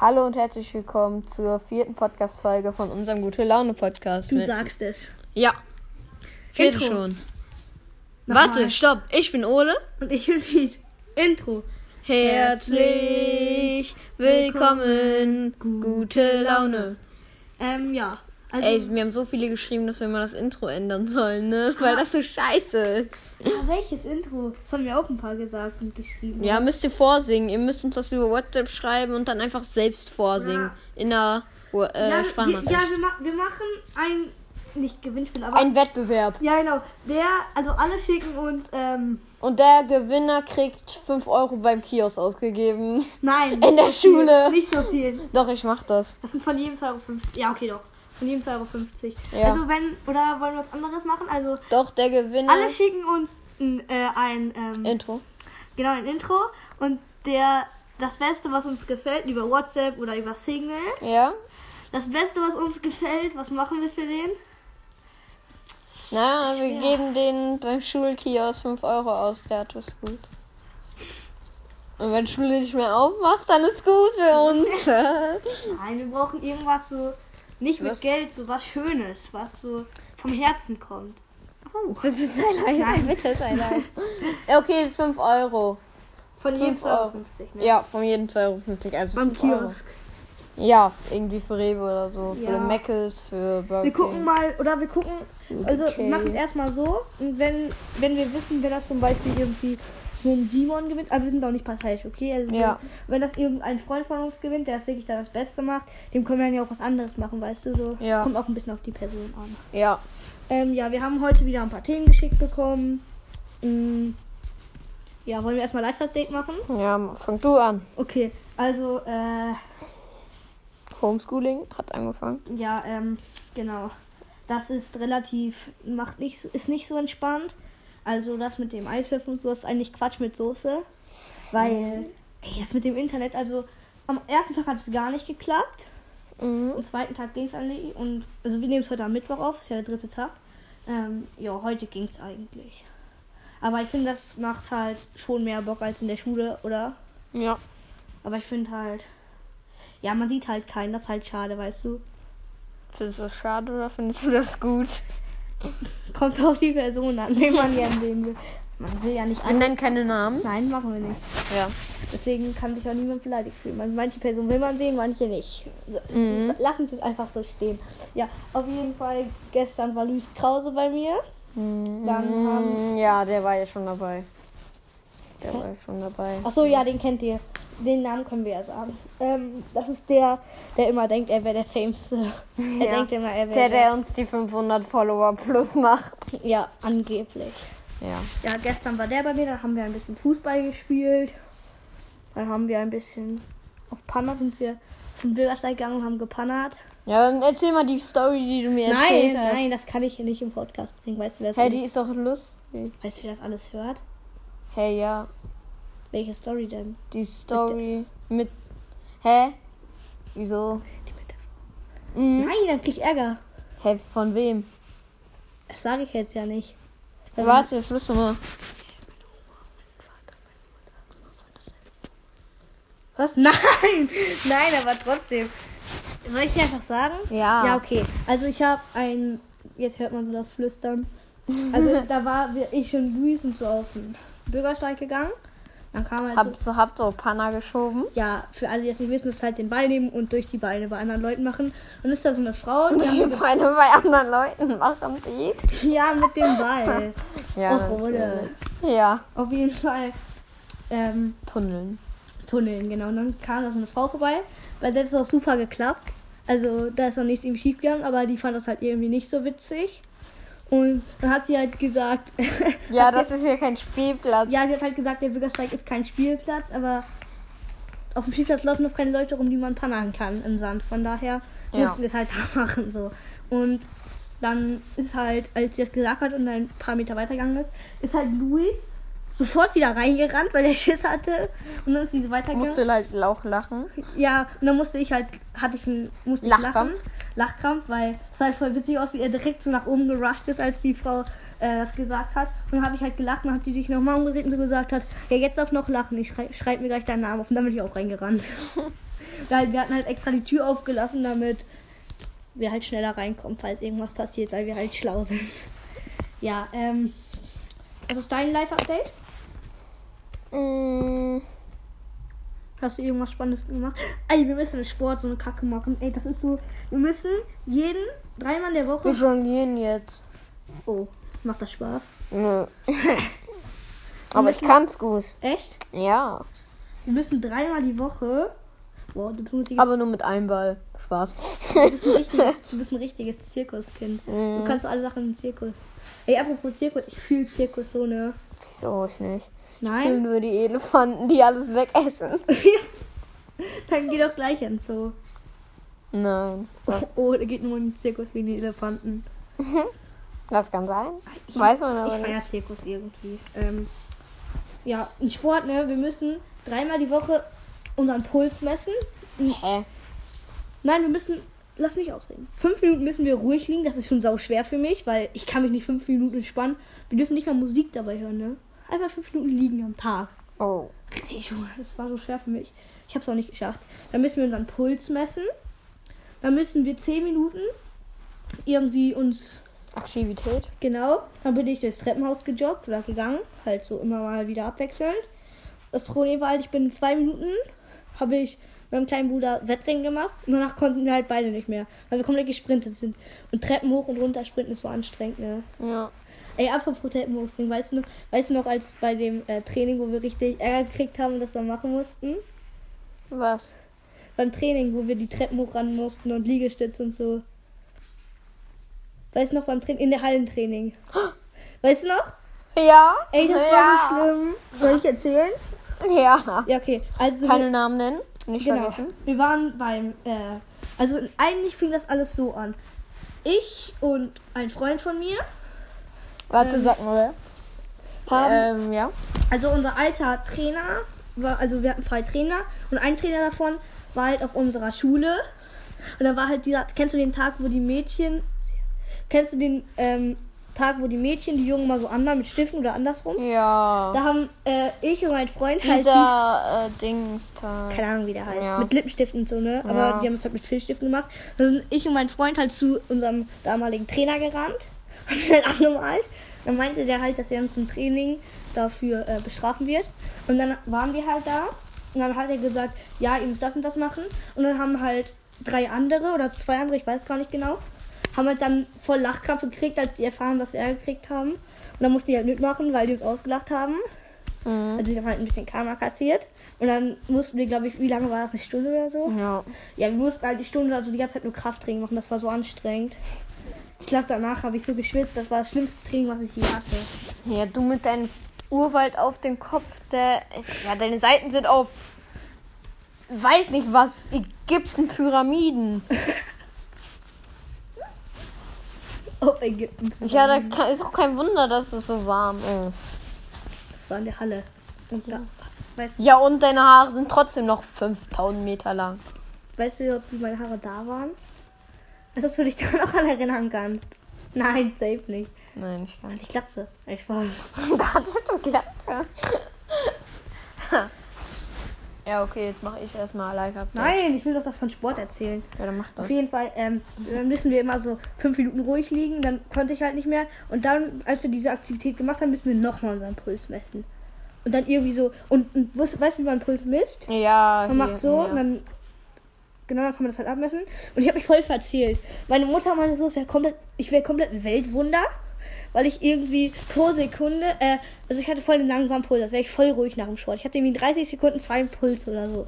Hallo und herzlich willkommen zur vierten Podcast-Folge von unserem Gute Laune-Podcast. Du mit- sagst es. Ja. Vierte Intro. schon. Nochmal. Warte, stopp. Ich bin Ole. Und ich bin Piet. Intro. Herzlich willkommen. Gute Laune. Ähm, ja. Also, Ey, mir haben so viele geschrieben, dass wir mal das Intro ändern sollen, ne? Weil das so scheiße ist. ja, welches Intro? Das haben wir auch ein paar gesagt und geschrieben. Ja, müsst ihr vorsingen. Ihr müsst uns das über WhatsApp schreiben und dann einfach selbst vorsingen. In einer äh, ja, wir, Sprachnachricht. ja wir, ma wir machen ein, nicht Gewinnspiel, aber. Ein Wettbewerb. ja, genau. Der, also alle schicken uns, ähm, Und der Gewinner kriegt 5 Euro beim Kiosk ausgegeben. nein. In der so Schule. Viel, nicht so viel. Doch, ich mach das. Das sind von jedem 2,50 Euro. Ja, okay, doch. Von jedem 2,50 Euro. Ja. Also, wenn, oder wollen wir was anderes machen? Also, Doch, der Gewinner. alle schicken uns ein, äh, ein, ähm, Intro. Genau, ein Intro. Und der das Beste, was uns gefällt, über WhatsApp oder über Signal. Ja. Das Beste, was uns gefällt, was machen wir für den? Na, wir Ja. geben den beim Schulkiosk 5 Euro aus. Der hat was gut. Und wenn Schule nicht mehr aufmacht, dann ist gut für uns. Nein, wir brauchen irgendwas so, nicht mit Was? Geld, so was Schönes, was so vom Herzen kommt. Oh. sei leise, Nein. bitte sei Okay, 5 Euro. Von jedem Fünf Euro. 2,50 Euro. Ne? Ja, von jedem 2,50 Euro. Also Beim 5 Euro. Kiosk. Ja, irgendwie für Rewe oder so. Für Ja. den Meckes, für Burger Wir gucken mal, oder wir gucken, also okay. wir machen es erstmal so. Und wenn, wenn wir wissen, wer das zum Beispiel irgendwie ein Simon gewinnt, aber wir sind auch nicht parteiisch, okay? Also Ja. wenn, wenn das irgendein Freund von uns gewinnt, der es wirklich dann das Beste macht, dem können wir dann ja auch was anderes machen, weißt du? So. Ja. Kommt auch ein bisschen auf die Person an. Ja. Ähm, ja, wir haben heute wieder ein paar Themen geschickt bekommen. Mm, ja, wollen wir erstmal Live-Update machen? Ja, fang du an. Okay, also, äh, Homeschooling hat angefangen. Ja, ähm, genau. Das ist relativ, macht nicht, ist nicht so entspannt. Also das mit dem Eiswürfeln und so ist eigentlich Quatsch mit Soße. Weil, ey, das mit dem Internet, also am ersten Tag hat es gar nicht geklappt. Mhm. Am zweiten Tag ging es eigentlich. Und, also wir nehmen es heute am Mittwoch auf, ist ja der dritte Tag. Ähm, ja, heute ging es eigentlich. Aber ich finde, das macht halt schon mehr Bock als in der Schule, oder? Ja. Aber ich finde halt, ja, man sieht halt keinen, das ist halt schade, weißt du. Findest du das schade oder findest du das gut? Kommt auf die Person an, wen man gern sehen will. Man will ja nicht Wir nennen keine Namen. Nein, machen wir nicht. Ja. Deswegen kann sich auch niemand beleidigt fühlen. Man- Manche Personen will man sehen, manche nicht. So, Mhm. Lass uns das einfach so stehen. Ja, auf jeden Fall, gestern war Luis Krause bei mir. Dann haben. Ja, der war ja schon dabei. Der war ja schon dabei. Achso, ja, den kennt ihr. Den Namen können wir ja sagen. Ähm, das ist der, der immer denkt, er wäre der Fameste. Er Ja. denkt immer, er Der, wäre. der uns die 500 Follower plus macht. Ja, angeblich. Ja. Ja, gestern war der bei mir, dann haben wir ein bisschen Fußball gespielt. Dann haben wir ein bisschen auf Panna sind wir zum Bürgersteig gegangen und haben gepannert. Ja, dann erzähl mal die Story, die du mir erzählt Nein, hast. nein, das kann ich hier nicht im Podcast bringen. Weißt du, wer das, Hey, die alles, ist doch lustig. weißt du, wer das alles hört? Hey, ja. Welche Story denn? Die Story mit. Hä? Wieso? Mhm. Nein, dann krieg ich Ärger. Hä, von wem? Das sage ich jetzt ja nicht. Weil- Warte, flüster mal. Was? Nein! Nein, aber trotzdem. Soll ich dir einfach sagen? Ja. Ja, okay. Also ich habe ein. Jetzt hört man so das Flüstern. Also da war ich und Luis und so auf den Bürgersteig gegangen. Dann kam halt so, Habt ihr habt ihr Panna geschoben? ja, für alle, die das nicht wissen, ist halt den Ball nehmen und durch die Beine bei anderen Leuten machen. Und ist da so eine Frau, die Die haben, Beine bei anderen Leuten machen Beat. ja, mit dem Ball. Ja, Och, oder? Ja. Auf jeden Fall ähm, Tunneln. Tunneln, genau. Und dann kam da so eine Frau vorbei, weil das hat auch super geklappt. Also da ist noch nichts irgendwie schief gegangen, aber die fand das halt irgendwie nicht so witzig. Und dann hat sie halt gesagt, Ja, das ist hier kein Spielplatz. ja, sie hat halt gesagt, der Bürgersteig ist kein Spielplatz, aber auf dem Spielplatz laufen noch keine Leute rum, die man pannern kann im Sand. Von daher Ja. mussten wir es halt da machen so. Und dann ist halt, als sie das gesagt hat und ein paar Meter weitergegangen ist, ist halt Luis sofort wieder reingerannt, weil er Schiss hatte. Und dann ist sie so weitergegangen. Musste halt auch lachen. Ja, und dann musste ich halt, hatte ich einen, musste Lachkrampf? lachen. Lachkrampf, weil es sah halt voll witzig aus, wie er direkt so nach oben gerusht ist, als die Frau äh, das gesagt hat. Und dann habe ich halt gelacht und hat die sich nochmal umgedreht und so gesagt hat, ja jetzt auch noch lachen, ich schrei, schreib mir gleich deinen Namen auf. Und dann bin ich auch reingerannt. Weil wir hatten halt extra die Tür aufgelassen, damit wir halt schneller reinkommen, falls irgendwas passiert, weil wir halt schlau sind. Ja, ähm. Was ist dein Live-Update? Mm, Hast du irgendwas Spannendes gemacht? Ey, wir müssen Sport so eine Kacke machen. Ey, das ist so. Wir müssen jeden dreimal der Woche. wir jonglieren jetzt. Oh, macht das Spaß? Nö. Aber ich kann's gut. Echt? Ja. Wir müssen dreimal die Woche. Boah, du bist ein richtiges, Aber nur mit einem Ball. Spaß. du bist ein richtiges, du bist ein richtiges Zirkuskind. Mhm. Du kannst alle Sachen im Zirkus. Ey, apropos Zirkus, ich fühle Zirkus so, ne? Wieso ich nicht? Ich Nein? fühle nur die Elefanten, die alles wegessen. Dann geh doch gleich ins Zoo. Nein. Oh, der geht nur in den Zirkus wie die Elefanten. Das kann sein. Ich, Weiß man aber ich nicht. feier Zirkus irgendwie. Ähm, ja, ein Sport, ne? Wir müssen dreimal die Woche unseren Puls messen. Hä? Nein, wir müssen. Lass mich ausreden. Fünf Minuten müssen wir ruhig liegen. Das ist schon sau schwer für mich, weil ich kann mich nicht fünf Minuten entspannen. Wir dürfen nicht mal Musik dabei hören, ne? Einfach fünf Minuten liegen am Tag. Oh. Richtig, das war so schwer für mich. Ich habe es auch nicht geschafft. Dann müssen wir unseren Puls messen. Dann müssen wir zehn Minuten irgendwie uns Aktivität. Genau, dann bin ich durchs Treppenhaus gejoggt oder gegangen, halt so immer mal wieder abwechselnd. Das Problem war halt, ich bin in zwei Minuten, habe ich mit meinem kleinen Bruder Wettrennen gemacht und danach konnten wir halt beide nicht mehr, weil wir komplett gesprintet sind. Und Treppen hoch und runter sprinten ist so anstrengend, ne? Ja. Ey, apropos Treppen hochspringen, weißt du noch, weißt du noch, als bei dem äh, Training, wo wir richtig Ärger gekriegt haben und das dann machen mussten? Was? Beim Training, wo wir die Treppen hochrennen mussten und Liegestütz und so. Weißt du noch, beim Training, in der Hallentraining. Weißt du noch? Ja. Ey, das war ja. so schlimm. Soll ich erzählen? Ja. Ja, okay. Also Keine wir, Namen nennen. Nicht genau. vergessen. Wir waren beim, äh, also eigentlich fing das alles so an. Ich und ein Freund von mir Warte, Ähm, sag mal. haben, Ähm, ja. also unser alter Trainer war, also wir hatten zwei Trainer und ein Trainer davon war halt auf unserer Schule. Und dann war halt dieser, kennst du den Tag, wo die Mädchen, kennst du den ähm, Tag, wo die Mädchen die Jungen mal so anmalen mit Stiften oder andersrum? Ja. Da haben äh, ich und mein Freund halt die, Dieser äh, Dingstag. keine Ahnung, wie der heißt. Ja. Mit Lippenstiften und so, ne? Aber Ja. die haben es halt mit Filzstiften gemacht. Da sind ich und mein Freund halt zu unserem damaligen Trainer gerannt. Und schnell angemalt. Dann meinte der halt, dass er uns im Training dafür äh, bestrafen wird. Und dann waren wir halt da. Und dann hat er gesagt, ja, ihr müsst das und das machen. Und dann haben halt drei andere oder zwei andere, ich weiß gar nicht genau, haben halt dann voll Lachkrampf gekriegt, als die erfahren, dass wir Ärger gekriegt haben. Und dann mussten die halt mitmachen, weil die uns ausgelacht haben. Mhm. Also die haben halt ein bisschen Karma kassiert. Und dann mussten wir, glaube ich, wie lange war das? Eine Stunde oder so? Ja. Ja, wir mussten halt die Stunde, also die ganze Zeit nur Krafttraining machen. Das war so anstrengend. Ich glaube, danach habe ich so geschwitzt. Das war das schlimmste Training, was ich je hatte. Ja, du mit deinem Urwald auf dem Kopf, der. Ja, deine Seiten sind auf. Weiß nicht was. Ägypten, Pyramiden. Auf Ägypten. Ja, da kann, ist auch kein Wunder, dass es so warm ist. Das war in der Halle. Und da, weißt, Ja, und deine Haare sind trotzdem noch 5000 Meter lang. weißt du, wie meine Haare da waren? Als ob du dich da noch an erinnern kannst. Nein, safe nicht. Nein, ich kann Die Glatze. Ich Spaß. Da hattest du Glatze. ja, okay, jetzt mache ich erstmal live ab. Nein, ich will doch das von Sport erzählen. Ja, dann mach das. Auf jeden Fall, ähm, dann müssen wir immer so fünf Minuten ruhig liegen, dann konnte ich halt nicht mehr. Und dann, als wir diese Aktivität gemacht haben, müssen wir nochmal unseren Puls messen. Und dann irgendwie so, und, und weißt du, wie man Puls misst? Ja, Man macht so, ja. und dann, genau, dann kann man das halt abmessen. Und ich habe mich voll verzählt. Meine Mutter meinte so, es wäre komplett, ich wäre komplett ein Weltwunder, weil ich irgendwie pro Sekunde, äh, also ich hatte voll einen langsamen Puls, das wäre ich voll ruhig nach dem Sport. Ich hatte irgendwie in 30 Sekunden zwei Puls oder so.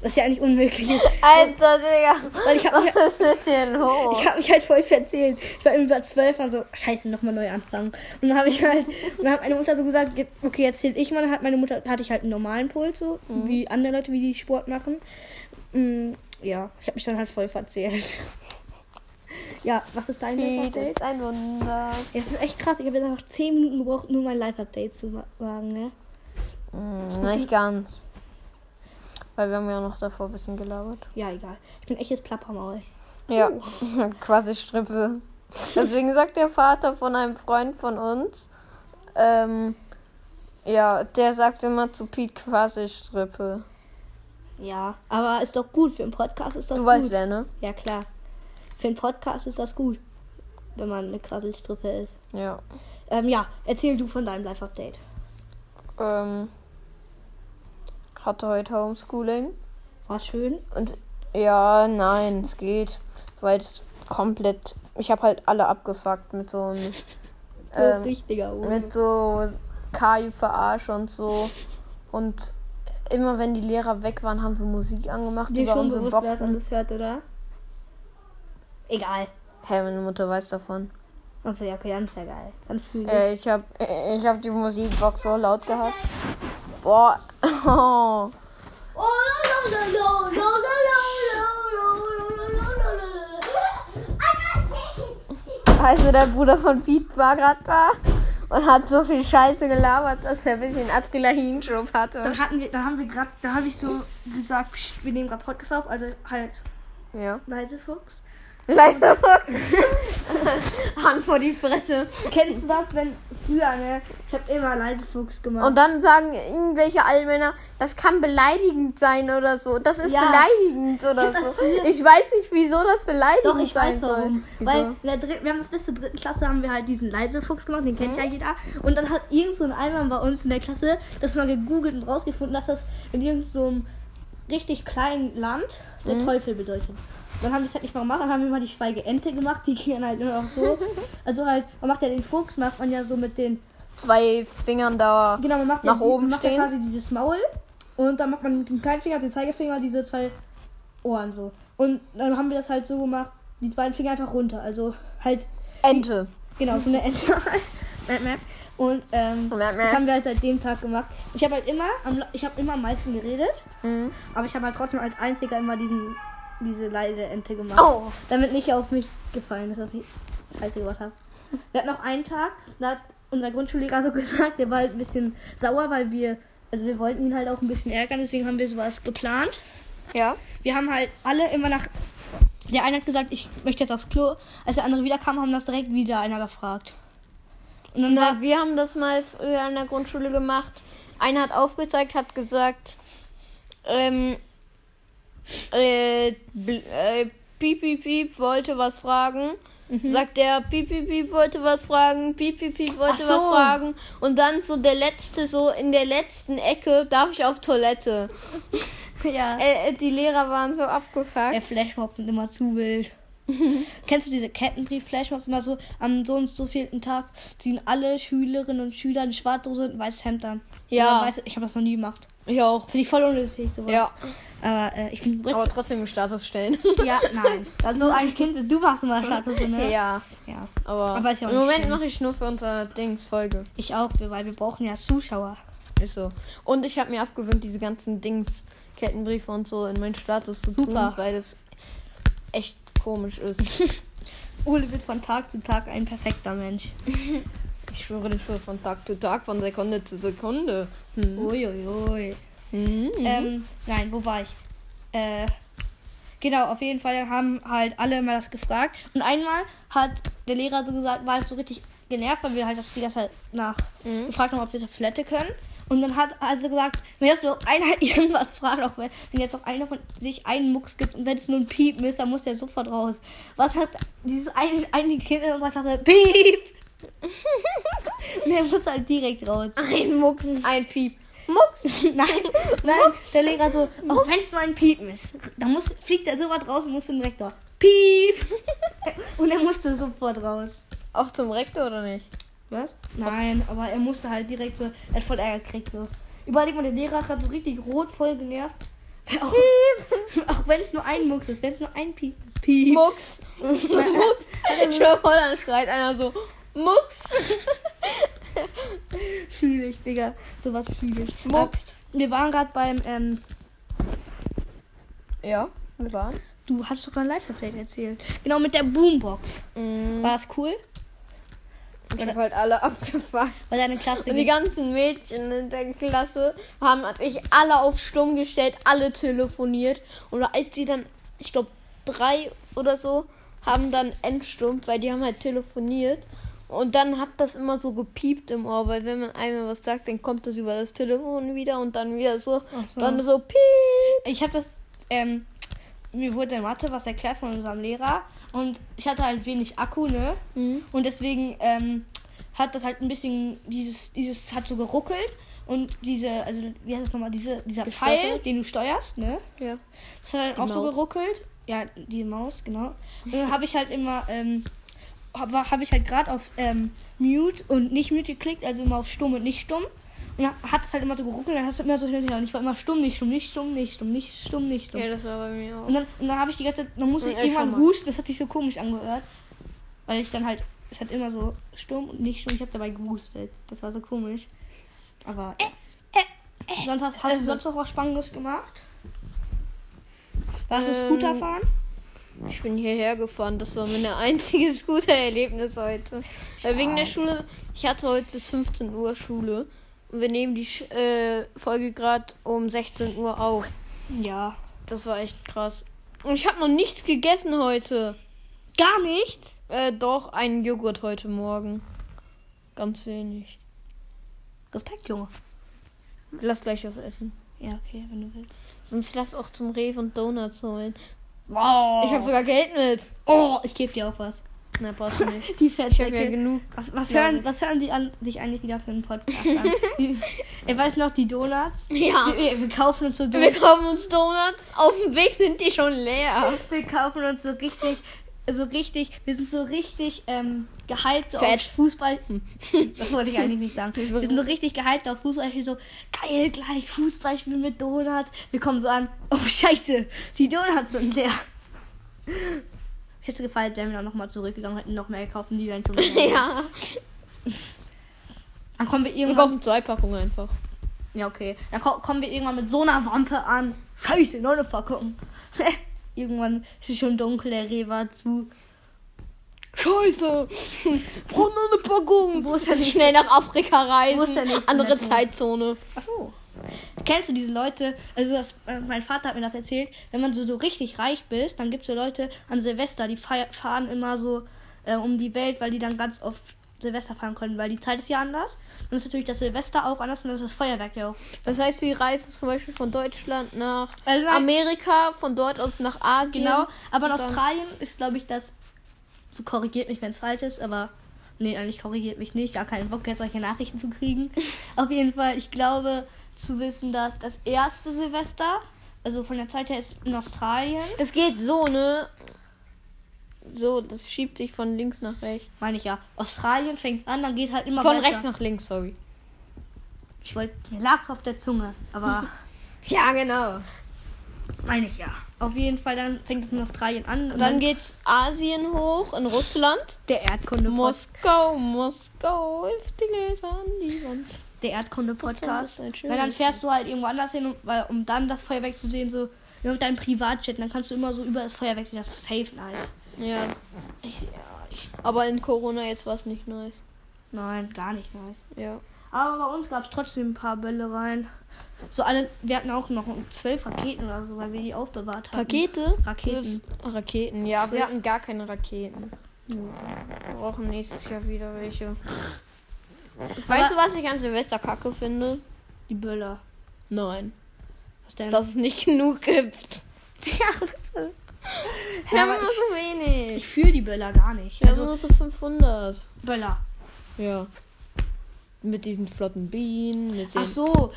Das ist ja eigentlich unmöglich. Alter, Digga. Weil ich hab Was mich- ist mit dir los? Ich habe mich halt voll verzählt. Ich war irgendwie bei zwölf und so, scheiße, nochmal neu anfangen. Und dann habe ich halt, und dann hat meine Mutter so gesagt, ge- okay, jetzt zähl ich mal. Dann hat meine Mutter, hatte ich halt einen normalen Puls, so, wie andere Leute, wie die Sport machen. Mm, ja, ich habe mich dann halt voll verzählt. ja, was ist dein Piet Live-Update? ist ein Wunder. Ja, das ist echt krass. Ich habe jetzt noch 10 Minuten gebraucht, nur mein Live-Update zu wa- sagen, ne? Hm, nicht ganz. Weil wir haben ja noch davor ein bisschen gelabert. Ja, egal. Ich bin echtes Plappermaul. Ja, quasi Strippe. Deswegen sagt der Vater von einem Freund von uns, ähm, ja, der sagt immer zu Piet quasi Strippe. Ja, aber ist doch gut. Für einen Podcast ist das Du gut. weißt wer, ne? Ja, klar. Für einen Podcast ist das gut. Wenn man eine Krabbelstrippe ist. Ja. Ähm, ja, erzähl du von deinem Live-Update. Ähm, hatte heute Homeschooling. War schön. Und ja, nein, es geht. Weil es komplett. Ich habe halt alle abgefuckt mit so einem. So Ähm, richtiger Ohren. mit so KI-Verarsch und so. Und immer wenn die Lehrer weg waren, haben wir Musik angemacht Dir über schon unsere bewusst, wer das Boxen. hört, oder? Egal. Hä, meine Mutter weiß davon. Achso, ja, okay, dann ist ja geil. Dann fühle ich. Äh, ich habe ich hab die Musikbox so laut gehabt. Boah. Oh. Oh, Also der Bruder von Pete war gerade da und hat so viel Scheiße gelabert, dass er ein bisschen Adrenalinschub hatte. Dann hatten wir, dann haben wir gerade, da habe ich so gesagt, pst, wir nehmen gerade Podcast auf, also halt Ja. leise Fuchs. Leistung. Hand vor die Fresse. Kennst du das, wenn früher, ne? Ich habe immer leise Fuchs gemacht. Und dann sagen irgendwelche Allmänner, das kann beleidigend sein oder so. Das ist Ja. beleidigend oder Ich so. Ich weiß nicht, wieso das beleidigend Doch, ich sein weiß warum. soll. Weil Wieso? in der dritten, wir haben das bis zur dritten Klasse haben wir halt diesen leise Fuchs gemacht, den Mhm. kennt ja jeder. Und dann hat irgend so ein Allmann bei uns in der Klasse das mal gegoogelt und rausgefunden, dass das in irgendeinem so richtig kleinen Land der Mhm. Teufel bedeutet. Dann haben wir es halt nicht mal gemacht, dann haben wir mal die Schweigeente gemacht, die gingen halt nur noch so. also halt, man macht ja den Fuchs, macht man ja so mit den, Zwei Fingern da. genau, man macht Nach ja, oben man macht ja stehen. quasi dieses Maul und dann macht man mit dem kleinen Finger, den Zeigefinger, diese zwei Ohren so. Und dann haben wir das halt so gemacht, die beiden Finger einfach runter, also halt Ente. Genau, so eine Ente halt. Und ähm, das haben wir halt seit dem Tag gemacht. Ich habe halt immer, am, ich habe immer am meisten geredet, Mhm. aber ich habe halt trotzdem als einziger immer diesen, diese leide Ente gemacht. Oh. Damit nicht auf mich gefallen ist, dass ich Scheiße gemacht habe. Wir hatten noch einen Tag, da hat unser Grundschullehrer so gesagt, der war halt ein bisschen sauer, weil wir, also wir wollten ihn halt auch ein bisschen ärgern, deswegen haben wir sowas geplant. Ja. Wir haben halt alle immer nach. Der eine hat gesagt, ich möchte jetzt aufs Klo. Als der andere wiederkam, haben das direkt wieder einer gefragt. Und. Na, wir haben das mal früher an der Grundschule gemacht. Einer hat aufgezeigt, hat gesagt, ähm, äh, äh, Piep, Piep, Piep wollte was fragen. Sagt der Piep, Piep, Piep wollte was fragen, Piep, Piep, Piep wollte so. was fragen. Und dann so der letzte, so in der letzten Ecke, darf ich auf Toilette. Ja. Äh, äh, die Lehrer waren so abgefuckt. Der Flashmobs sind immer zu wild. Kennst du diese Kettenbrief-Flashmobs? Immer so am so und so vierten Tag ziehen alle Schülerinnen und Schüler eine schwarze Hose und ein weißes Hemd an. Ja. Weiß- ich habe das noch nie gemacht. ich auch. Finde ich voll unnötig sowas. Ja, Aber äh, ich finde aber trotzdem im Status stellen. Ja, nein. Also so ein Kind, du machst immer Status, ne? ja, Ja. aber, Aber ja im Moment schlimm. mache ich nur für unser Dings Folge. Ich auch, weil wir brauchen ja Zuschauer. Ist so. Und ich habe mir abgewöhnt, diese ganzen Dings, Kettenbriefe und so in meinen Status zu Super. tun, weil das echt komisch ist. Ole wird von Tag zu Tag ein perfekter Mensch. Ich schwöre nicht nur von Tag zu Tag, von Sekunde zu Sekunde. Hm. Uiuiui. Mhm. Ähm, nein, wo war ich? Äh, genau, auf jeden Fall haben halt alle immer das gefragt. Und einmal hat der Lehrer so gesagt, war halt so richtig genervt, weil wir halt das die ganze Zeit nach Mhm. gefragt haben, ob wir auf Toilette können. Und dann hat also gesagt, wenn jetzt noch einer irgendwas fragt, auch wenn, wenn jetzt noch einer von sich einen Mucks gibt und wenn es nur ein Piepen ist, dann muss der sofort raus. Was hat dieses eine, eine Kind in unserer Klasse? Piep! und der muss halt direkt raus. Ein Mucks, ein Piep. Mucks! Nein, nein, der Lehrer so, auch wenn es nur ein Piepen ist, dann muss, fliegt er so weit raus und muss zum Rektor. Piep! Und er musste sofort raus. Auch zum Rektor oder nicht? Was? Nein, aber er musste halt direkt so, er hat voll Ärger gekriegt so. Überleg mal, der Lehrer hat gerade so richtig rot voll genervt. Auch, auch wenn es nur ein Mucks ist, wenn es nur ein Piep ist. Piep. Mucks! Mucks! Ich höre voll, dann schreit einer so, Mucks! Fühl ich, Digga. Sowas fühl ich. Mucks! Äh, Wir waren gerade beim, ähm, Ja, wir waren. du hattest doch gerade ein Live-Update erzählt. Genau, mit der Boombox. Mhm. War das cool? Ich habe halt alle abgefuckt. Weil deine Klasse Und die ganzen Mädchen in der Klasse haben, als ich alle auf Stumm gestellt, alle telefoniert. Und als die dann, ich glaube, drei oder so, haben dann entstummt, weil die haben halt telefoniert. Und dann hat das immer so gepiept im Ohr, weil wenn man einmal was sagt, dann kommt das über das Telefon wieder und dann wieder so, so. dann so piep. Ich habe das, ähm, mir wurde in Mathe was erklärt von unserem Lehrer und ich hatte halt wenig Akku, ne? Mhm. Und deswegen ähm, hat das halt ein bisschen, dieses, dieses hat so geruckelt und diese, also wie heißt das nochmal, diese, dieser? Pfeil, den du steuerst, ne? Ja. Das hat halt Die auch so Maus. geruckelt. Ja, die Maus, genau. Und dann habe ich halt immer, ähm, habe hab ich halt gerade auf ähm, Mute und nicht Mute geklickt, also immer auf Stumm und nicht Stumm. Und dann hat es halt immer so geruckelt, dann hast du immer so hin und her. Und ich war immer stumm, nicht stumm, nicht stumm, nicht stumm, nicht stumm, nicht stumm. Ja, das war bei mir auch. Und dann, und dann habe ich die ganze Zeit, dann musste ich Ja, irgendwann husten, das hat sich so komisch angehört. Weil ich dann halt, es hat immer so stumm und nicht stumm, ich habe dabei gehustet. Das war so komisch. Aber. sonst hast, hast du sonst noch was Spannendes gemacht? Warst du Ähm, Scooter fahren? Ich bin hierher gefahren. Das war mein einziges gute Erlebnis heute. Weil wegen der Schule, ich hatte heute bis 15 Uhr Schule. Wir nehmen die äh, Folge gerade um 16 Uhr auf. Ja. Das war echt krass. Und ich habe noch nichts gegessen heute. Gar nichts? Äh, doch, einen Joghurt heute Morgen. Ganz wenig. Respekt, Junge. Lass gleich was essen. Ja, okay, wenn du willst. Sonst lass auch zum Rewe und Donuts holen. Wow. Ich habe sogar Geld mit. Oh, ich gebe dir auch was. Na, brauchst du nicht. Die Ich habe ja genug. Was, was, Ja. hören, was hören die an, sich eigentlich wieder für einen Podcast an? ich weiß noch, die Donuts. Ja. Wir, wir kaufen uns so Wir Donuts. kaufen uns Donuts. Auf dem Weg sind die schon leer. Wir kaufen uns so richtig, so richtig, wir sind so richtig ähm, gehypt Fett. auf Fußball. Das wollte ich eigentlich nicht sagen. Wir sind so richtig gehypt auf Fußball. Ich bin so, geil, gleich Fußballspiel mit Donuts. Wir kommen so an, oh scheiße, die Donuts sind leer. Hätte gefallen, wären wir dann nochmal zurückgegangen, hätten noch mehr gekauft und die wären schon. Ja. Dann kommen wir Wir irgendwann. kaufen zwei Packungen einfach. Ja, okay. Dann ko kommen wir irgendwann mit so einer Wampe an. Scheiße, noch eine Packung. irgendwann ist es schon dunkel, der Rewe zu. Scheiße. Brauchen noch eine Packung. Wo ist nächste- Schnell nach Afrika reisen. Wo ist der nächste Andere? Zeitzone. Ach so. Kennst du diese Leute? Also das, äh, mein Vater hat mir das erzählt. Wenn man so, so richtig reich bist, dann gibt es so Leute an Silvester, die fahren immer so äh, um die Welt, weil die dann ganz oft Silvester fahren können, weil die Zeit ist ja anders. Und das ist natürlich das Silvester auch anders und das ist das Feuerwerk ja auch. Das heißt, die reisen zum Beispiel von Deutschland nach Also. Amerika, von dort aus nach Asien. Genau, aber in dann- Australien ist, glaube ich, das. So korrigiert mich, wenn es falsch ist, aber. Nee, eigentlich korrigiert mich nicht. Gar keinen Bock, jetzt solche Nachrichten zu kriegen. Auf jeden Fall, ich glaube zu wissen, dass das erste Silvester, also von der Zeit her, ist in Australien. Das geht so, ne? So, das schiebt sich von links nach rechts. Meine ich ja. Australien fängt an, dann geht halt immer Von weiter. rechts nach links, sorry. Ich wollte. Mir lag's auf der Zunge, aber. Ja, genau. meine ich ja. Auf jeden Fall, dann fängt es in Australien an. Und Dann geht's Asien hoch, in Russland. der Erdkunde Moskau, Moskau, hilf die Leser an die Wand. Der Erdkunde Das Podcast. ist ein Weil dann fährst du halt irgendwo anders hin, um, weil, um dann das Feuerwerk zu sehen, so ja, mit deinem Privatjet. Dann kannst du immer so über das Feuerwerk sehen. Das ist safe nice. Ja, Ich, ja, ich, aber in Corona jetzt war es nicht nice. nein, gar nicht nice. Ja. Aber bei uns gab es trotzdem ein paar Bälle rein. So alle, wir hatten auch noch zwölf Raketen oder so, weil wir die aufbewahrt haben. Pakete? Raketen. Raketen, ja, Zwölf. wir hatten gar keine Raketen. Wir brauchen nächstes Jahr wieder welche. Weißt du, was ich an Silvester kacke finde? Die Böller. Nein. Was denn? Dass es nicht genug gibt. ja, Wir Ja, aber immer so wenig. ich fühle die Böller gar nicht. Haben Also nur so 500. Böller. Ja. Mit diesen flotten Bienen, mit. Ach so,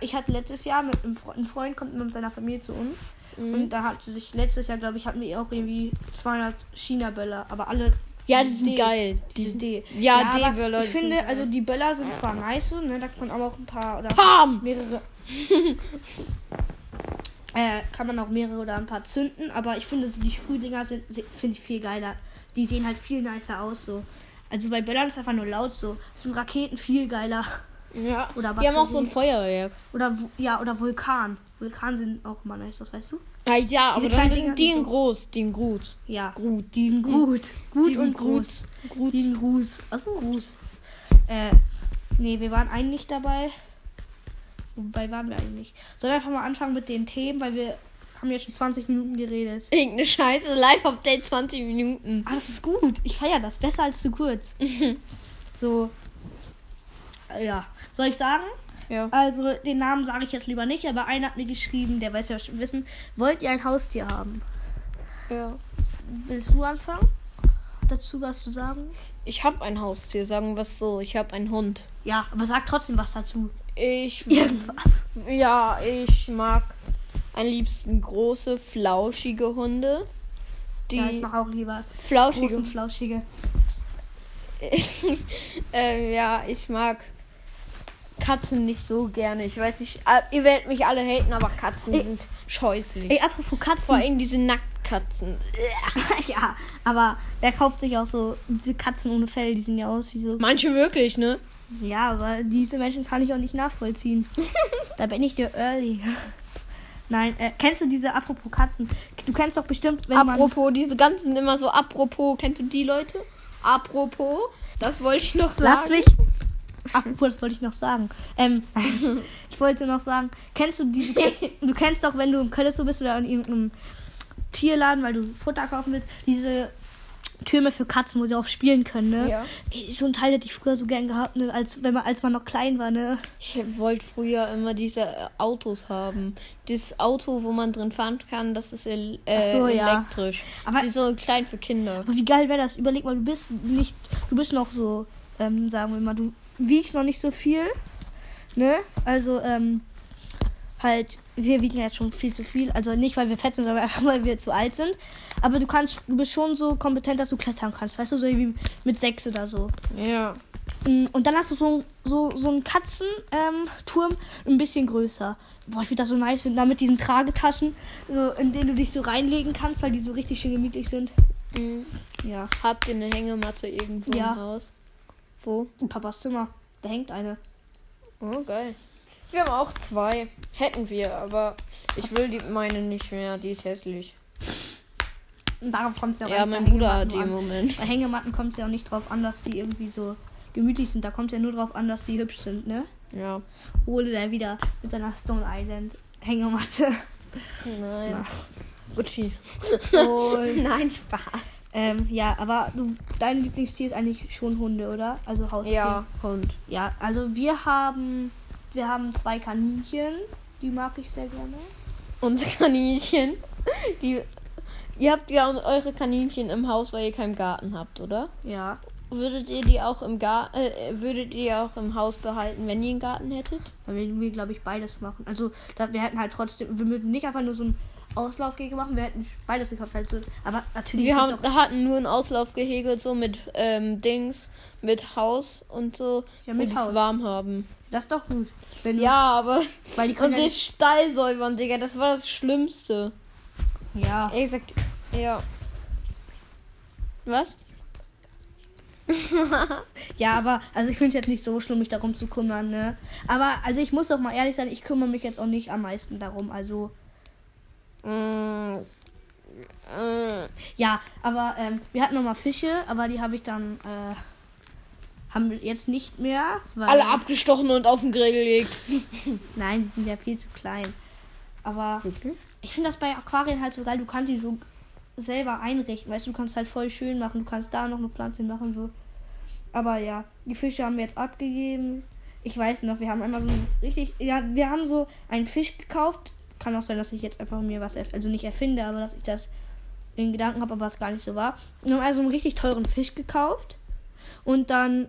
ich hatte letztes Jahr mit einem Freund, ein Freund kommt mit seiner Familie zu uns Mhm. und da hatte ich letztes Jahr, glaube ich, hatten wir auch irgendwie 200 China-Böller, aber alle Ja, die sind D. geil. Die sind... D. Ja, aber D-Böller, Ich die sind finde, also die Böller sind zwar nice, so, ne, da kann man aber auch ein paar oder Pam! mehrere äh, kann man auch mehrere oder ein paar zünden, aber ich finde so die Sprühdinger sind finde ich viel geiler. Die sehen halt viel nicer aus so. Also bei Böllern ist einfach nur laut so. Sind Raketen viel geiler. Ja. Oder Wir haben auch so ein Batterien. Feuerwerk. Oder ja, oder Vulkan. Vulkan sind auch immer nice, das weißt du? Ah, ja, aber Diese dann kleinen sind die in so- groß, die in gut. Ja. Gut. Die sind gut. Gut Die und groß. Gut. Die sind Gruß. Achso, Gruß. Äh, nee, wir waren eigentlich dabei. Wobei waren wir eigentlich. Sollen wir einfach mal anfangen mit den Themen, weil wir haben jetzt schon 20 Minuten geredet. Irgendeine Scheiße, Live-Update 20 Minuten. Ah, das ist gut. Ich feiere das. Besser als zu kurz. so. Ja. Soll ich sagen? Ja. Also, den Namen sage ich jetzt lieber nicht, aber einer hat mir geschrieben, der weiß ja schon wissen, wollt ihr ein Haustier haben? ja. Willst du anfangen? Dazu was zu sagen? Ich habe ein Haustier, sagen wir es so. Ich habe einen Hund. Ja, aber sag trotzdem was dazu. Ich, Irgendwas. ja, ich mag am liebsten große, flauschige Hunde. Die Ja, ich mache auch lieber flauschige. große, flauschige. ähm, ja, ich mag Katzen nicht so gerne. Ich weiß nicht, ah, ihr werdet mich alle haten, aber Katzen Ey. sind scheußlich. Ey, apropos Katzen. Vor allem diese Nacktkatzen. ja, aber wer kauft sich auch so diese Katzen ohne Fell? Die sehen ja aus wie so. Manche wirklich, ne? Ja, aber diese Menschen kann ich auch nicht nachvollziehen. da bin ich der Early. Nein, äh, kennst du diese apropos Katzen? Du kennst doch bestimmt, wenn man. apropos, diese ganzen immer so apropos. Kennst du die Leute? Apropos, das wollte ich noch sagen. Lass mich. Apropos, das wollte ich noch sagen. Ähm, ich wollte noch sagen, kennst du die, du kennst, du kennst doch, wenn du im Köln so bist oder in irgendeinem Tierladen, weil du Futter kaufen willst, diese Türme für Katzen, wo sie auch spielen können, ne? Ja. So ein Teil hätte ich früher so gern gehabt, ne? Als wenn man, als man noch klein war, ne? Ich wollte früher immer diese äh, Autos haben. Dieses Auto, wo man drin fahren kann, das ist el äh, so, ja. elektrisch. Aber- die so klein für Kinder. Aber wie geil wäre das? Überleg mal, du bist nicht, du bist noch so, ähm, sagen wir mal, du wiegst noch nicht so viel, ne? Also, ähm, halt, wir wiegen jetzt schon viel zu viel. Also nicht, weil wir fett sind, sondern einfach, weil wir zu alt sind. Aber du kannst, du bist schon so kompetent, dass du klettern kannst, weißt du, so wie mit sechs oder so. Ja. Mm, Und dann hast du so, so, so einen Katzenturm, ähm, ein bisschen größer. Boah, ich finde das so nice, und dann mit diesen Tragetaschen, so, in denen du dich so reinlegen kannst, weil die so richtig schön gemütlich sind. Mhm. Ja. Habt ihr eine Hängematte irgendwo Ja. im Haus? Wo? In Papas Zimmer. Da hängt eine. Oh, geil. Wir haben auch zwei. Hätten wir, aber ich will die meine nicht mehr. Die ist hässlich. Und darauf kommt es ja auch Ja, mein Bruder hat die im. Moment. Bei Hängematten kommt es ja auch nicht drauf an, dass die irgendwie so gemütlich sind. Da kommt es ja nur drauf an, dass die hübsch sind, ne? Ja. Ole der wieder mit seiner Stone Island Hängematte. Nein. Na. Gucci. Und, Nein, Spaß. ähm, ja, aber du, dein Lieblingstier ist eigentlich schon Hunde, oder? Also Haustier. Ja, Hund. Ja, also wir haben wir haben zwei Kaninchen, die mag ich sehr gerne. Unsere Kaninchen. Die. Ihr habt ja eure Kaninchen im Haus, weil ihr keinen Garten habt, oder? Ja. Würdet ihr die auch im Garten, äh, würdet ihr auch im Haus behalten, wenn ihr einen Garten hättet? Dann würden wir, glaube ich, beides machen. Also, da, wir hätten halt trotzdem, wir würden nicht einfach nur so ein Auslaufgehege machen, wir hätten beides gekauft. Halt so, aber natürlich. Wir haben, hatten nur ein Auslaufgehege so mit ähm, Dings, mit Haus und so, Ja, mit Haus. warm haben. Das ist doch gut. Wenn Ja, aber weil die und ja den nicht, Stall säubern, Digga, das war das Schlimmste. Ja. Ehrlich gesagt, ja. Was? Ja, aber also ich finde es jetzt nicht so schlimm, mich darum zu kümmern, ne? Aber also ich muss doch mal ehrlich sein, ich kümmere mich jetzt auch nicht am meisten darum. Also Mm, äh, ja, aber ähm, wir hatten noch mal Fische, aber die habe ich dann äh, haben wir jetzt nicht mehr. Weil, alle abgestochen und auf den Grill gelegt. Nein, die sind ja viel zu klein. Aber ich finde das bei Aquarien halt so geil. Du kannst die so selber einrichten. Weißt du, du kannst halt voll schön machen. Du kannst da noch eine Pflanze machen. so. Aber ja, die Fische haben wir jetzt abgegeben. Ich weiß noch, wir haben einmal so richtig. Ja, wir haben so einen Fisch gekauft. Kann auch sein, dass ich jetzt einfach mir was. Also nicht erfinde, aber dass ich das in Gedanken habe, aber es gar nicht so war. Wir haben also einen richtig teuren Fisch gekauft. Und dann.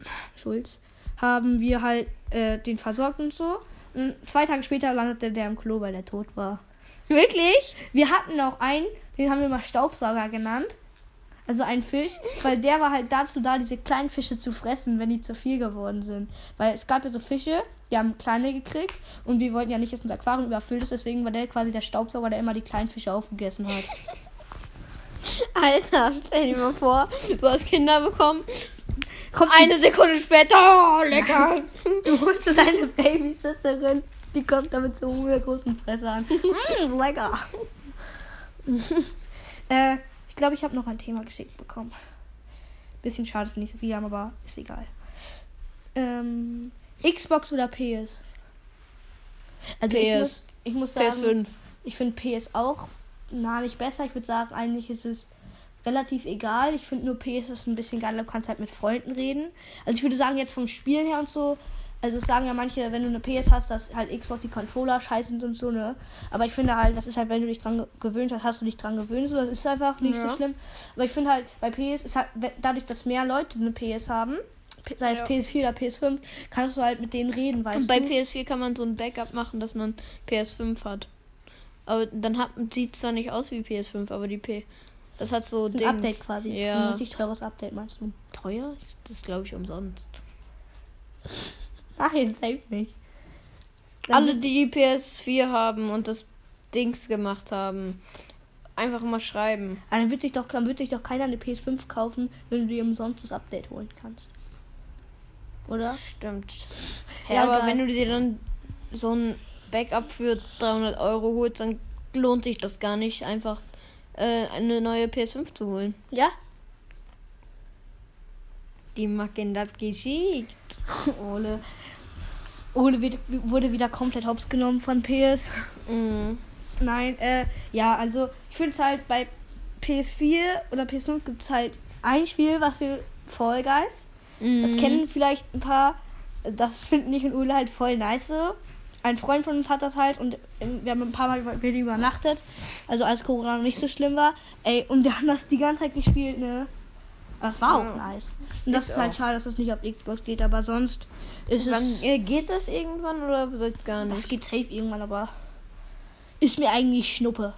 Schulz. Haben wir halt äh, den versorgt und so. Und zwei Tage später landete der im Klo, weil der tot war. Wirklich? Wir hatten auch einen, den haben wir mal Staubsauger genannt. Also ein Fisch, weil der war halt dazu da, diese kleinen Fische zu fressen, wenn die zu viel geworden sind. Weil es gab ja so Fische, die haben kleine gekriegt und wir wollten ja nicht, dass unser Aquarium überfüllt ist, deswegen war der quasi der Staubsauger, der immer die kleinen Fische aufgegessen hat. Alter, stell dir mal vor, du hast Kinder bekommen. Kommt Eine Sekunde später, oh, lecker. Du holst deine Babysitterin, die kommt da mit so einem großen Fresse an. Mm, lecker. äh, ich glaube, ich habe noch ein Thema geschickt bekommen. Bisschen schade, dass wir nicht so viele haben, aber ist egal. Ähm, Xbox oder PS? Also Ich, PS. muss, ich muss sagen, PS5. Ich finde PS auch na nicht besser. Ich würde sagen, eigentlich ist es relativ egal. Ich finde nur PS ist ein bisschen geiler. Du kannst halt mit Freunden reden. Also ich würde sagen, jetzt vom Spielen her und so. Also es sagen ja manche, wenn du eine PS hast, dass halt Xbox die Controller scheiße sind und so, ne? Aber ich finde halt, das ist halt, wenn du dich dran ge- gewöhnt hast, hast du dich dran gewöhnt. So, das ist einfach nicht so Ja. schlimm. Aber ich finde halt, bei PS ist halt, dadurch, dass mehr Leute eine PS haben, P- sei es Ja. PS4 oder PS5, kannst du halt mit denen reden, weißt Und bei du? PS4 kann man so ein Backup machen, dass man PS5 hat. Aber dann hat, sieht zwar nicht aus wie PS5, aber die P. Das hat so ein Dings. Update quasi. Ein Ja. richtig teures Update, meinst du? Teuer? Das ist glaube ich umsonst. Nein, safe nicht. Dann Alle, die die PS4 haben und das Dings gemacht haben, einfach mal schreiben. Ah, dann wird sich doch, dann wird sich doch keiner eine PS5 kaufen, wenn du dir umsonst das Update holen kannst. Oder? Stimmt. Ja, Ja, aber egal. wenn du dir dann so ein Backup für 300 Euro holst, dann lohnt sich das gar nicht, einfach äh, eine neue PS5 zu holen. Ja? Die machen das geschickt. Ole. Ole wird, wurde wieder komplett hops genommen von PS. Mhm. Nein, äh, ja, also ich finde es halt bei PS4 oder PS5 gibt es halt ein Spiel, was wir Fall Guys. Das Mhm. kennen vielleicht ein paar. Das finden ich und Ole halt voll nice. Ein Freund von uns hat das halt und ähm, wir haben ein paar Mal bei mir übernachtet. Also als Corona noch nicht so schlimm war. Ey, und wir haben das die ganze Zeit gespielt, ne? Das war auch Ja. nice. Und das Ist ist halt schade, dass das nicht auf Xbox geht, aber sonst ist Wann, es. äh, geht das irgendwann oder sollte gar Das nicht? geht safe irgendwann, aber ist mir eigentlich Schnuppe.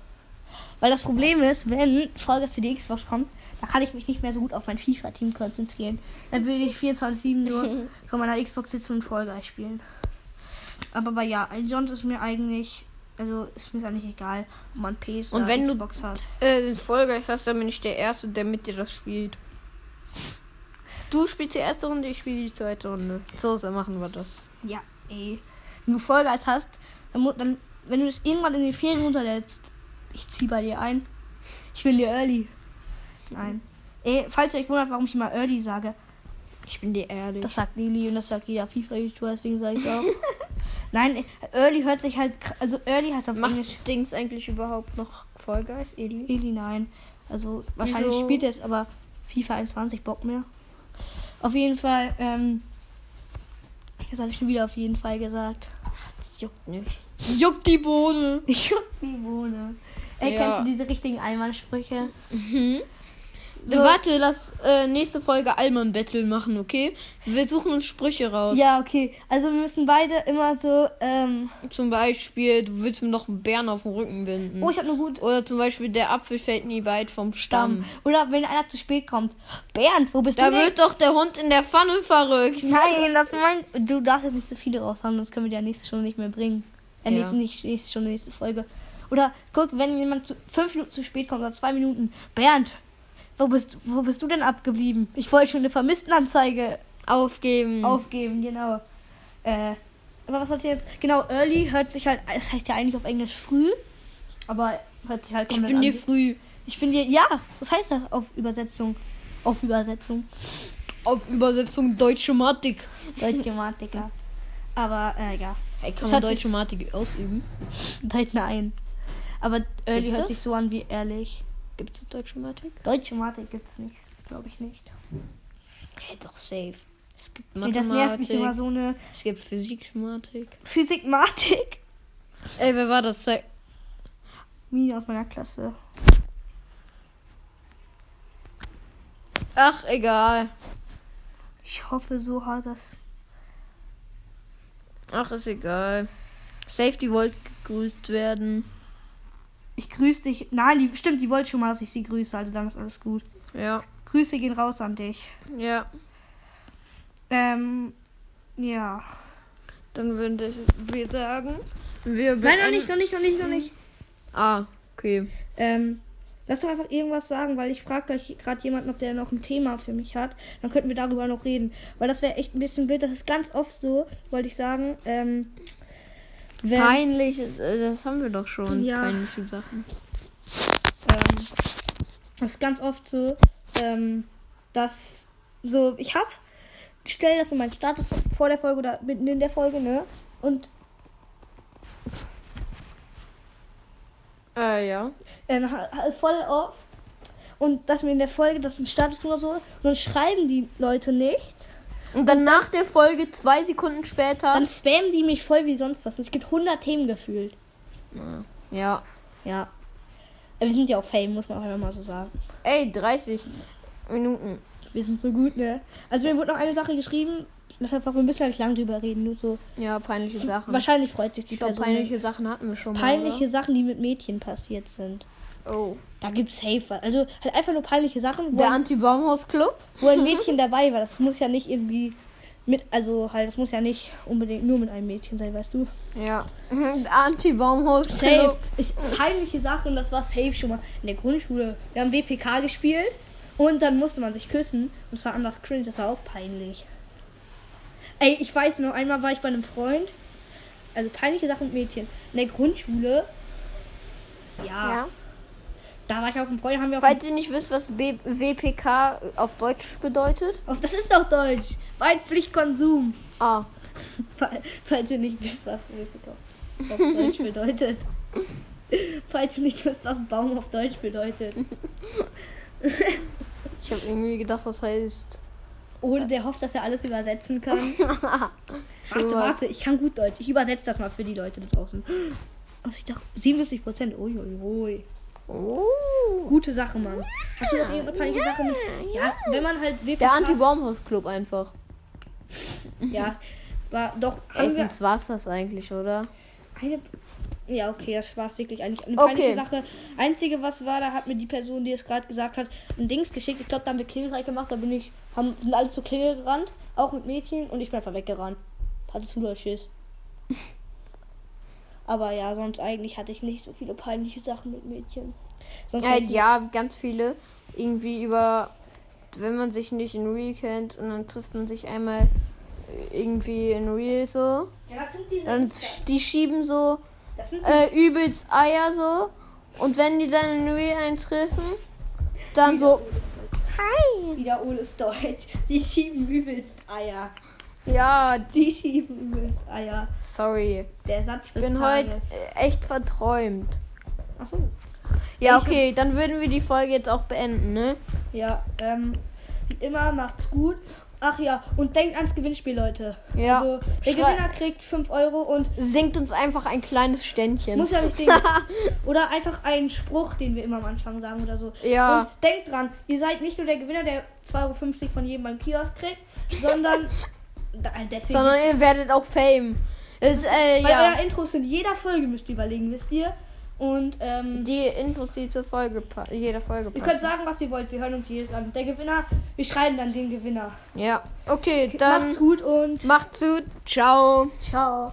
Weil das Problem ist, wenn Vollgas für die Xbox kommt, da kann ich mich nicht mehr so gut auf mein FIFA-Team konzentrieren. Dann würde ich 24-7 nur von meiner Xbox sitzen und Vollgas spielen. Aber, aber ja, sonst ist mir eigentlich, also ist mir eigentlich egal, ob man PS Und oder wenn du- Xbox hat. Äh, Vollgeist hast, dann bin ich der Erste, der mit dir das spielt. Du spielst die erste Runde, ich spiele die zweite Runde. So, machen wir das. Ja, ey. Wenn du Vollgas hast, dann, dann wenn du das irgendwann in den Ferien runterlädst, ich zieh bei dir ein. Ich will dir Early. Nein. Ey, falls ihr euch wundert, warum ich immer Early sage, Ich bin dir ehrlich. das sagt Lili und das sagt jeder FIFA-YouTuber, deswegen sage ich auch. Nein, Early hört sich halt, also Early heißt auf Englisch Macht Dings eigentlich überhaupt noch Vollgeist, Eli? Eli, nein. Also wahrscheinlich Wieso? spielt er es, aber FIFA 21 Bock mehr. Auf jeden Fall, ähm, das habe ich schon wieder auf jeden Fall gesagt. Juckt nicht. Juckt die Bohne. Ich juck die Bohne. Ey, Ja. kennst du diese richtigen Einmalsprüche? Mhm. So. Warte, lass äh, nächste Folge Alman Battle machen, okay? Wir suchen uns Sprüche raus. Ja, okay. Also wir müssen beide immer so, ähm, Zum Beispiel, du willst mir noch einen Bären auf den Rücken binden. oh, ich habe eine gute Oder zum Beispiel, der Apfel fällt nie weit vom Stamm. Stamm. Oder wenn einer zu spät kommt. Bernd, wo bist Da du denn? wird doch der Hund in der Pfanne verrückt. Nein, das meint. Du darfst jetzt nicht so viele raushauen, sonst können wir die nächste Stunde nicht mehr bringen. Äh, Ja. nächste, nicht nächste Stunde, nächste Folge. Oder guck, wenn jemand zu, fünf Minuten zu spät kommt oder zwei Minuten. Bernd, wo bist, wo bist du denn abgeblieben? Ich wollte schon eine Vermisstenanzeige Aufgeben. aufgeben, genau. Äh, aber was hat jetzt? Genau, early hört sich halt, es heißt ja eigentlich auf Englisch früh, aber hört sich halt ich komplett bin an dir früh. Ich bin dir, ja, das heißt das auf Übersetzung. Auf Übersetzung. Auf Übersetzung Deutsche Matik. Deutsche Mathematiker. Aber, äh, ja. Hey, kann Das man Deutsche Matik ausüben? Deutsch nein. Aber early Gibt's hört das? sich so an wie ehrlich. Gibt es Deutsche Matik? Deutsche Mathematik gibt's nicht. Glaube ich nicht. Hey, doch safe. Es gibt Nee, Mathematik. das nervt mich immer so eine Es gibt Physik-Matik. Physikmatik. Ey, wer war das? Mini aus meiner Klasse. Ach, egal. Ich hoffe so hart, dass. Ach, ist egal. Safety wollte gegrüßt werden. Ich grüße dich. Nein, die, stimmt, die wollte schon mal, dass ich sie grüße, also dann ist alles gut. Ja, Grüße gehen raus an dich. ja. Ähm, ja. Dann würde wir sagen, wir Nein, noch nicht, noch nicht, noch nicht, noch nicht. Ah, okay. Ähm, lass doch einfach irgendwas sagen, weil ich frage gleich gerade jemanden, ob der noch ein Thema für mich hat. Dann könnten wir darüber noch reden. Weil das wäre echt ein bisschen blöd. Das ist ganz oft so, wollte ich sagen. Ähm, wenn, Peinlich, äh, das haben wir doch schon. Ja. Peinliche Sachen. ähm, das ist ganz oft so, ähm, dass so, ich hab, ich stelle das in meinen Status vor der Folge oder mitten in der Folge, ne? Und Äh, ja. Ähm, voll oft. Und dass mir in der Folge das ein Status oder so, und dann schreiben die Leute nicht. Und dann nach der Folge, zwei Sekunden später. Dann spammen die mich voll wie sonst was. Und es gibt 100 Themen gefühlt. ja. Ja. Aber wir sind ja auch Fame, muss man auch einfach mal so sagen. Ey, 30 Minuten. Wir sind so gut, ne? Also mir wurde noch eine Sache geschrieben. Das einfach, wir müssen ja nicht lang drüber reden. Nur so. Ja, peinliche Sachen. Wahrscheinlich freut sich die ich Person. peinliche Sachen hatten wir schon mal. peinliche Sachen, die mit Mädchen passiert sind. Oh. Da gibt's safe. was. Also halt einfach nur peinliche Sachen, Der Anti-Baumhaus-Club? wo ein Mädchen dabei war. Das muss ja nicht irgendwie mit, also halt, das muss ja nicht unbedingt nur mit einem Mädchen sein, weißt du? Ja. Der Anti-Baumhaus-Club. Safe. Ich, peinliche Sachen, das war safe schon mal in der Grundschule. Wir haben WPK gespielt und dann musste man sich küssen. Und es war anders cringe, das war auch peinlich. Ey, ich weiß noch, einmal war ich bei einem Freund. Also peinliche Sachen mit Mädchen. In der Grundschule. Ja. Ja. Da war ich auf dem Freund, haben wir Falls ihr nicht wisst, was B WPK auf Deutsch bedeutet. Auf, das ist doch Deutsch. Waldpflichtkonsum. Ah. Fall- Falls ihr nicht wisst, was Baum auf Deutsch bedeutet. Falls ihr nicht wisst, was Baum auf Deutsch bedeutet. Ich habe irgendwie gedacht, was heißt. Ohne der hofft, dass er alles übersetzen kann. Warte, was. warte, ich kann gut Deutsch. Ich übersetze das mal für die Leute da draußen. Also ich dachte, 77 Prozent. Uiuiui. Oh. Gute Sache, Mann. Hast du noch irgendeine peinliche Sache mit? Ja, wenn man halt WPK... Der Anti-Baumhaus-Club einfach. Ja, war doch... Wir sonst war's das eigentlich, oder? Eine. Ja, okay, das war es wirklich eigentlich. Eine Okay. Sache. Einzige, was war, da hat mir die Person, die es gerade gesagt hat, ein Dings geschickt. Ich glaube, da haben wir Klingelreich gemacht. Da bin ich, haben, sind alles zur Klingel gerannt. Auch mit Mädchen. Und ich bin einfach weggerannt. Hattest du da Schiss? Aber ja, sonst eigentlich hatte ich nicht so viele peinliche Sachen mit Mädchen. Sonst Ja, ganz viele. Irgendwie über, wenn man sich nicht in Real kennt und dann trifft man sich einmal irgendwie in Real so. Ja, das sind diese. Dann Insta- die schieben so Das sind äh, übelst Eier so. Und wenn die dann in Real eintreffen, dann so. Hi! Wieder Oles Deutsch. Die schieben übelst Eier. Ja, Die schieben übelst Eier. Sorry. Der Satz Ich des bin heute Tages. äh, echt verträumt. Achso. Ja, Ich- okay, dann würden wir die Folge jetzt auch beenden, ne? Ja, ähm, wie immer macht's gut. Ach ja, und denkt ans Gewinnspiel, Leute. Ja. Also, der Schrei- Gewinner kriegt 5 Euro und Singt uns einfach ein kleines Ständchen. muss ja nicht den. oder einfach einen Spruch, den wir immer am Anfang sagen oder so. Ja. Und denkt dran, ihr seid nicht nur der Gewinner, der 2,50 Euro von jedem beim Kiosk kriegt, sondern. Sondern ihr werdet auch Fame. Es, äh, weil ja. euer Intros in jeder Folge müsst ihr überlegen, wisst ihr? Und ähm, Die Infos, die zur Folge, jeder Folge ihr passen. könnt sagen, was ihr wollt. Wir hören uns jedes an. Der Gewinner, wir schreiben dann den Gewinner. Ja. Okay, dann Macht's gut und macht's gut. Ciao. ciao.